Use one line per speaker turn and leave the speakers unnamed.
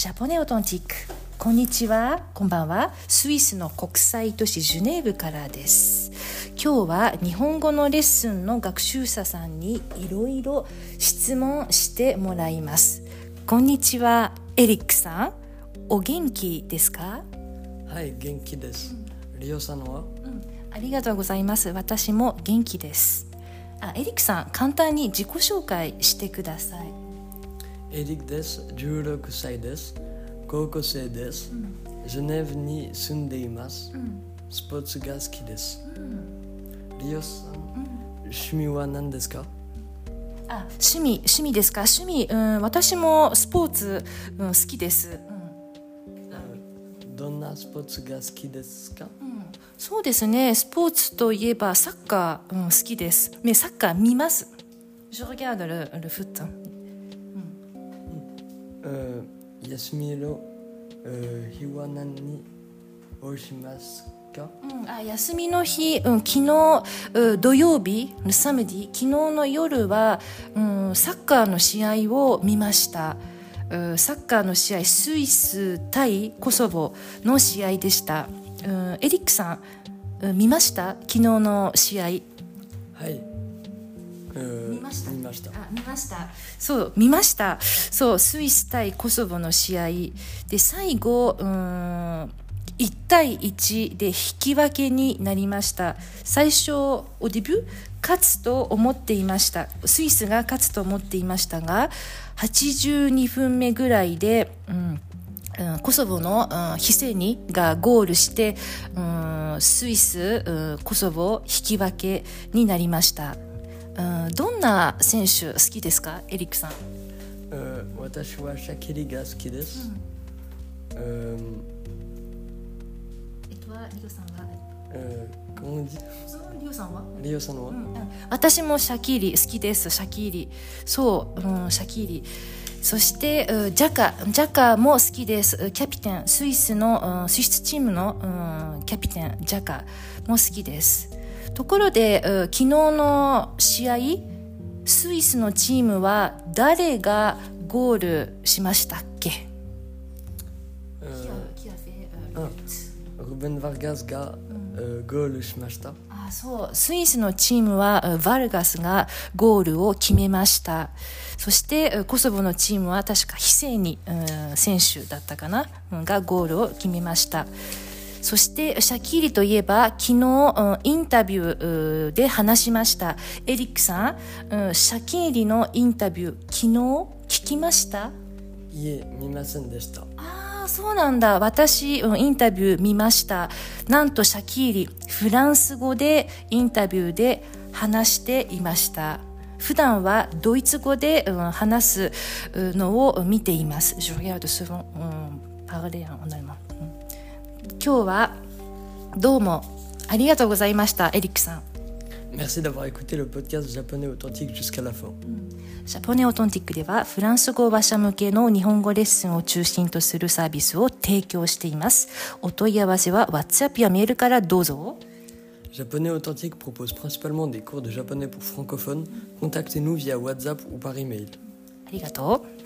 ジャポネオトンティック。こんにちは。こんばんは。スイスの国際都市ジュネーブからです。今日は日本語のレッスンの学習者さんにいろいろ質問してもらいます。こんにちは。エリックさん。お元気ですか？
はい元気です、リオさんは？
ありがとうございます。私も元気です。あエリックさん簡単に自己紹介してください
エリックです16歳です高校生です、ジュネーブに住んでいます、スポーツが好きです、リオさん、趣味は何ですか
あ趣味趣味ですか趣味、うん、私もスポーツ、うん、好きです、
どんなスポーツが好きですか、
そうですねスポーツといえばサッカー、うん、好きですねサッカー見ます Je regarde le, le foot.
えー休みの、えー日は何をしますか？
うん、あ休みの日、うん、昨日うん土曜日サムディ昨日の夜は、うん、サッカーの試合を見ました。うんサッカーの試合スイス対コソボの試合でした、うん、エリックさん、うん見ました？昨日の試合。
はい、えー
見ました。
見ました。
あ見ました。そう見ました。そうスイス対コソボの試合。で最後うーん1対1で引き分けになりました。最初オデビュー？勝つと思っていました。スイスが勝つと思っていましたが82分目ぐらいで、うんうんコソボの、うん、ヒセニがゴールして、うん、スイス、うんコソボ引き分けになりました、うん、どんな選手好きですか？エリックさん。
えー私はシャキリが好きです、えー
えっとリオさんは？
え
リオさんは？
リオさんは、
私もシャキーリ好きです。シャキーリ。そう、うん、シャキーリ。そしてうんジャカジャカも好きです。うんキャピテンスイスのうんスイスチームのうんキャピテンジャカも好きですところでうん昨日の試合スイスのチームは誰がゴールしましたっけ？
えールベン・ヴァルガスが、えーゴールしました。
あそう。スイスのチームはうんバルガスがゴールを決めました。そしてうんコソボのチームは確かヒセイニうん選手だったかな？うんがゴールを決めましたそしてシャキーリといえば昨日うんインタビューうんで話しました。エリックさんうんシャキーリのインタビュー昨日聞きました？
いえ見ませんでした。
ああそうなんだ。私、うんインタビュー見ました。なんとシャキーリフランス語でインタビューで話していました。普段はドイツ語で、うん話すうんのを見ています。Je regarde souvent、うん、parler en allemand. うん今日はどうもありがとうございましたエリックさん
Merci d'avoir écouté le podcast japonais authentique jusqu'à la fin.
ジャポネオトンティックではフランス語話者向けの日本語レッスンを中心とするサービスを提供しています。お問い合わせは WhatsApp やメールからどうぞ。
Japonais authentique propose principalement des cours de japonais pour francophones. Contactez-nous via WhatsApp ou par email.
ありがとう。